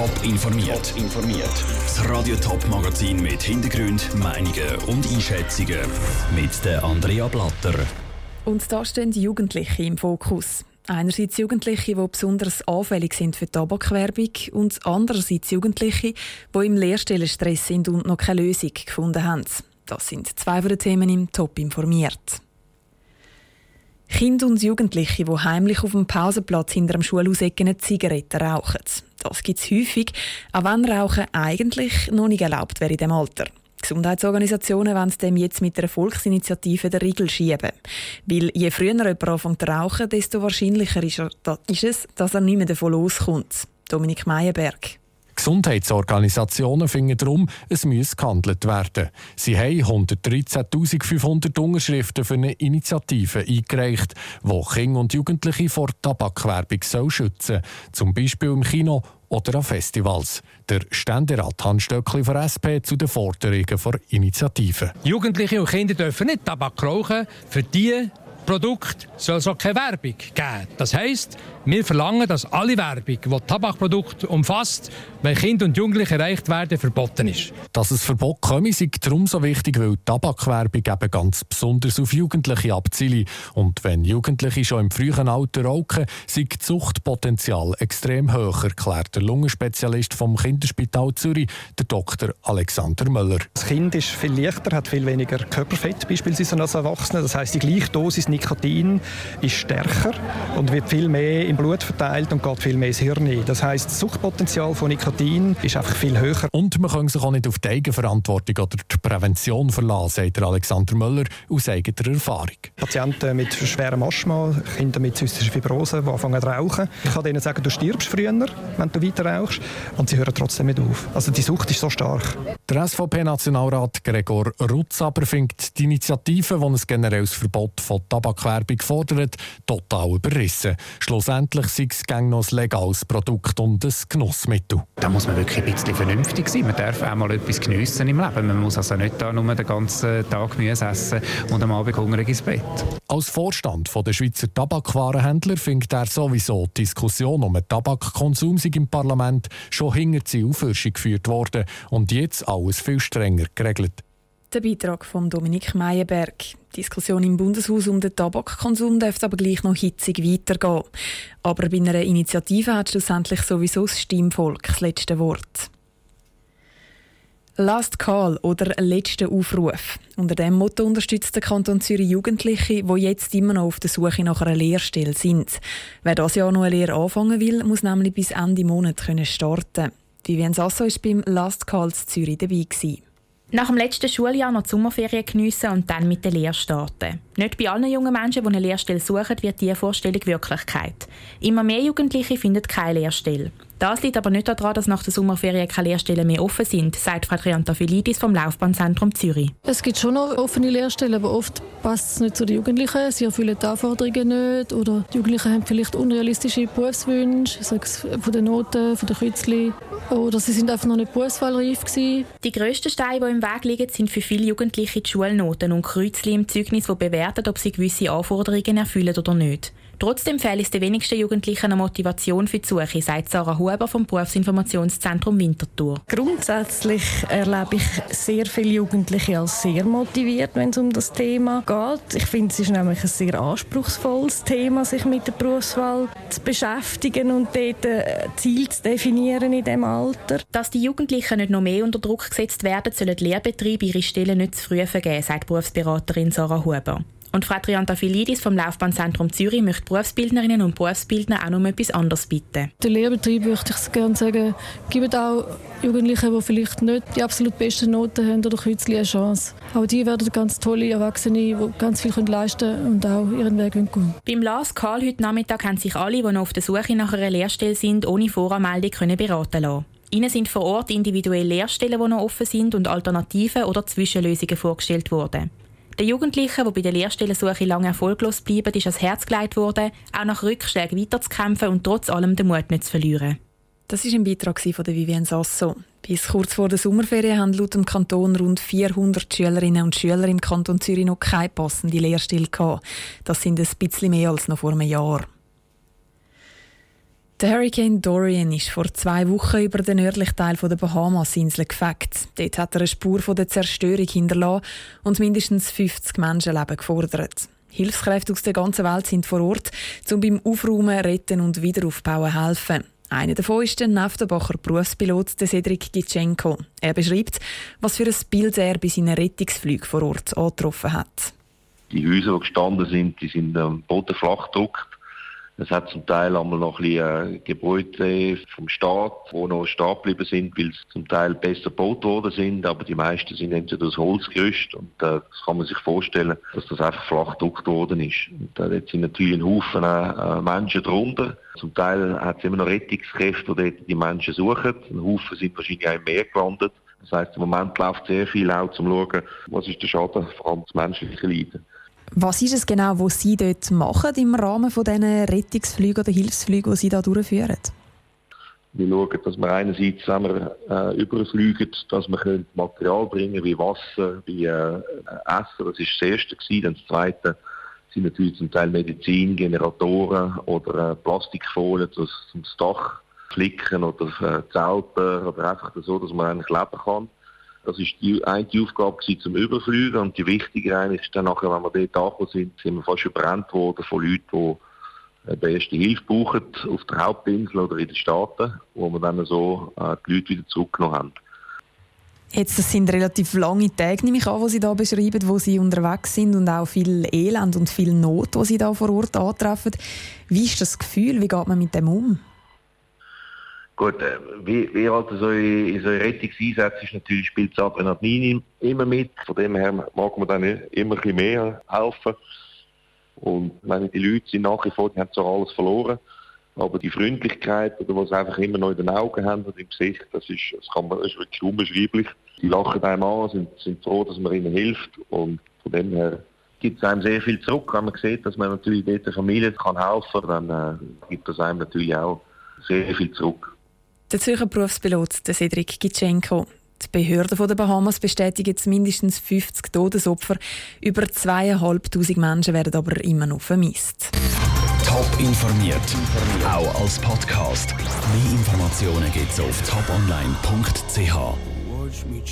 Top informiert. informiert. Das Radio Top Magazin mit Hintergrund, Meinungen und Einschätzungen mit der Andrea Blatter. Und da stehen die Jugendlichen im Fokus. Einerseits Jugendliche, die besonders anfällig sind für Tabakwerbung und andererseits Jugendliche, die im Lehrstellenstress sind und noch keine Lösung gefunden haben. Das sind zwei von den Themen im Top informiert. Kinder und Jugendliche, die heimlich auf dem Pausenplatz hinter dem Schulhaus eine Zigarette rauchen. Das gibt es häufig, auch wenn Rauchen eigentlich noch nicht erlaubt wäre in diesem Alter. Gesundheitsorganisationen wollen dem jetzt mit der Volksinitiative der Riegel schieben. Weil je früher jemand anfängt zu rauchen, desto wahrscheinlicher ist, es, dass er nicht mehr davon loskommt. Dominik Meyerberg. Gesundheitsorganisationen finden darum, es müsse gehandelt werden. Sie haben 113.500 Unterschriften für eine Initiative eingereicht, die Kinder und Jugendliche vor Tabakwerbung schützen soll. Zum Beispiel im Kino oder an Festivals. Der Ständerat Hans Stöckli von SP zu den Forderungen der Initiative. Jugendliche und Kinder dürfen nicht Tabak rauchen. Für die Produkt soll es auch keine Werbung geben. Das heisst, wir verlangen, dass alle Werbung, die Tabakprodukte umfasst, wenn Kinder und Jugendliche erreicht werden, verboten ist. Dass es Verbot komme, ist darum so wichtig, weil Tabakwerbung eben ganz besonders auf Jugendliche abzielt. Und wenn Jugendliche schon im frühen Alter rauchen, sei das Suchtpotenzial extrem hoch, erklärt der Lungenspezialist vom Kinderspital Zürich, der Dr. Alexander Möller. Das Kind ist viel leichter, hat viel weniger Körperfett beispielsweise als Erwachsene. Das heißt, die gleiche Dosis Nikotin ist stärker und wird viel mehr im Blut verteilt und geht viel mehr ins Hirn Das heißt, das Suchtpotenzial von Nikotin ist einfach viel höher. Und man kann sich auch nicht auf die Eigenverantwortung oder die Prävention verlassen, sagt Alexander Möller aus eigener Erfahrung. Patienten mit schwerem Asthma, Kinder mit zystischer Fibrose, die anfangen zu rauchen. Ich kann ihnen sagen, du stirbst früher, wenn du weiter rauchst. Und sie hören trotzdem nicht auf. Also die Sucht ist so stark. Der SVP-Nationalrat Gregor Rutz aber findet die Initiative, die ein generelles Verbot von Tabakwerbung fordert, total überrissen. Schlussendlich sei es noch ein legales Produkt und ein Genussmittel. Da muss man wirklich ein bisschen vernünftig sein. Man darf auch mal etwas geniessen im Leben. Man muss also nicht da nur den ganzen Tag Gemüse essen und am Abend hungrig ins Bett. Als Vorstand der Schweizer Tabakwarenhändler findet er sowieso die Diskussion um den Tabakkonsum im Parlament schon hinter die Aufhörung geführt worden und jetzt alles viel strenger geregelt. Der Beitrag von Dominik Meyerberg. Die Diskussion im Bundeshaus um den Tabakkonsum dürfte aber gleich noch hitzig weitergehen. Aber bei einer Initiative hat schlussendlich sowieso das Stimmvolk das letzte Wort. Last Call oder letzter Aufruf. Unter dem Motto unterstützt der Kanton Zürich Jugendliche, die jetzt immer noch auf der Suche nach einer Lehrstelle sind. Wer das Jahr noch eine Lehre anfangen will, muss nämlich bis Ende Monat starten. Vivian Sasso war beim Last Call Zürich dabei. Gewesen. Nach dem letzten Schuljahr noch die Sommerferien geniessen und dann mit der Lehre starten. Nicht bei allen jungen Menschen, die eine Lehrstelle suchen, wird diese Vorstellung Wirklichkeit. Immer mehr Jugendliche finden keine Lehrstelle. Das liegt aber nicht daran, dass nach der Sommerferien keine Lehrstellen mehr offen sind, sagt Frau Triantafilidis vom Laufbahnzentrum Zürich. Es gibt schon noch offene Lehrstellen, aber oft passt es nicht zu den Jugendlichen. Sie erfüllen die Anforderungen nicht oder die Jugendlichen haben vielleicht unrealistische Berufswünsche, sei es von den Noten, von den Kürzli oder sie sind einfach noch nicht berufswahlreif gewesen. Die grössten Steine, die im Weg liegen, sind für viele Jugendliche die Schulnoten und Kreuzli im Zeugnis, die bewerten, ob sie gewisse Anforderungen erfüllen oder nicht. Trotzdem fehlt es den wenigsten Jugendlichen eine Motivation für die Suche, sagt Sarah Huber vom Berufsinformationszentrum Winterthur. Grundsätzlich erlebe ich sehr viele Jugendliche als sehr motiviert, wenn es um das Thema geht. Ich finde, es ist nämlich ein sehr anspruchsvolles Thema, sich mit der Berufswahl zu beschäftigen und dort ein äh, Ziel zu definieren in diesem Alter. Dass die Jugendlichen nicht noch mehr unter Druck gesetzt werden, sollen die Lehrbetriebe ihre Stellen nicht zu früh vergeben, sagt Berufsberaterin Sarah Huber. Und Frau Triantafilidis vom Laufbahnzentrum Zürich möchte Berufsbildnerinnen und Berufsbildner auch noch etwas anderes bitten. Der Lehrbetrieb möchte ich gerne sagen, gibt auch Jugendlichen, die vielleicht nicht die absolut besten Noten haben oder kürzlich eine Chance. Auch die werden ganz tolle Erwachsene, die ganz viel leisten können und auch ihren Weg gehen Beim Last Call heute Nachmittag haben sich alle, die noch auf der Suche nach einer Lehrstelle sind, ohne Voranmeldung können beraten lassen. Ihnen sind vor Ort individuelle Lehrstellen, die noch offen sind und Alternativen oder Zwischenlösungen vorgestellt worden. Den Jugendlichen, die bei der Lehrstellensuche lange erfolglos bleiben, ist ans Herz gelegt worden, auch nach Rückschlägen weiterzukämpfen und trotz allem den Mut nicht zu verlieren. Das war ein Beitrag von Vivienne Sasso. Bis kurz vor der Sommerferien haben laut dem Kanton rund 400 Schülerinnen und Schüler im Kanton Zürich noch keine passende Lehrstelle gehabt. Das sind ein bisschen mehr als noch vor einem Jahr. Der Hurricane Dorian ist vor zwei Wochen über den nördlichen Teil der Bahamas-Insel gefegt. Dort hat er eine Spur von der Zerstörung hinterlassen und mindestens 50 Menschenleben gefordert. Hilfskräfte aus der ganzen Welt sind vor Ort, um beim Aufräumen, Retten und Wiederaufbauen helfen. Einer davon ist der Neftenbacher Berufspilot Cedric Gitschenko. Er beschreibt, was für ein Bild er bei seinen Rettungsflügen vor Ort angetroffen hat. Die Häuser, die gestanden sind, die sind am Boden flach gedruckt. Es hat zum Teil einmal noch ein bisschen äh, Gebäude vom Staat, die noch stehen geblieben sind, weil sie zum Teil besser gebaut worden sind, aber die meisten sind entweder aus Holzgerüst und äh, das kann man sich vorstellen, dass das einfach flach gedruckt worden ist. Und äh, sind natürlich ein Haufen äh, Menschen drunter. Zum Teil hat es immer noch Rettungskräfte, die dort die Menschen suchen. Ein Haufen sind wahrscheinlich auch im Meer gelandet. Das heisst, im Moment läuft sehr viel auch, um zu schauen, was ist der Schaden, vor allem das menschliche Leiden. Was ist es genau, was Sie dort machen im Rahmen von diesen Rettungsflügen oder Hilfsflügen, die Sie da durchführen? Wir schauen, dass wir einerseits, wir äh, überfliegen, dass wir Material bringen wie Wasser, wie äh, Essen. Das ist das Erste gewesen. Dann das Zweite sind natürlich zum Teil Medizin, Generatoren oder äh, Plastikfolien, zum Dach flicken oder äh, Zelten oder einfach so, dass man eigentlich leben kann. Das ist die eine Aufgabe zum Überfliegen und die wichtige eigentlich ist dann nachher, wenn wir dort angekommen sind, sind wir fast überrannt worden von Leuten, die die erste Hilfe brauchen auf der Hauptinsel oder in den Staaten, wo wir dann so äh, die Leute wieder zurückgenommen haben. Jetzt, das sind relativ lange Tage, nehme ich an, die Sie da beschreiben, wo Sie unterwegs sind und auch viel Elend und viel Not, die Sie da vor Ort antreffen. Wie ist das Gefühl? Wie geht man mit dem um? Gut, äh, wie, wie halt so in, in so Rettungseinsätzen ist natürlich spielt das Adrenalin immer mit. Von dem her mag man dann immer ein bisschen mehr helfen. Und meine, die Leute sind nach wie vor, die haben zwar alles verloren, aber die Freundlichkeit oder was sie einfach immer noch in den Augen haben und im Gesicht, das ist, das kann man, das ist wirklich unbeschreiblich. Die lachen einem an, sind, sind froh, dass man ihnen hilft und von dem her gibt es einem sehr viel zurück. Wenn man sieht, dass man natürlich dort der Familie kann helfen kann, dann äh, gibt das einem natürlich auch sehr viel zurück. Der Zürcher Berufspilot Cedric Gitschenko. Die Behörden der Bahamas bestätigen mindestens 50 Todesopfer. Über zweieinhalbtausend Menschen werden aber immer noch vermisst. Top informiert, auch als Podcast. Mehr Informationen gibt es auf toponline.ch.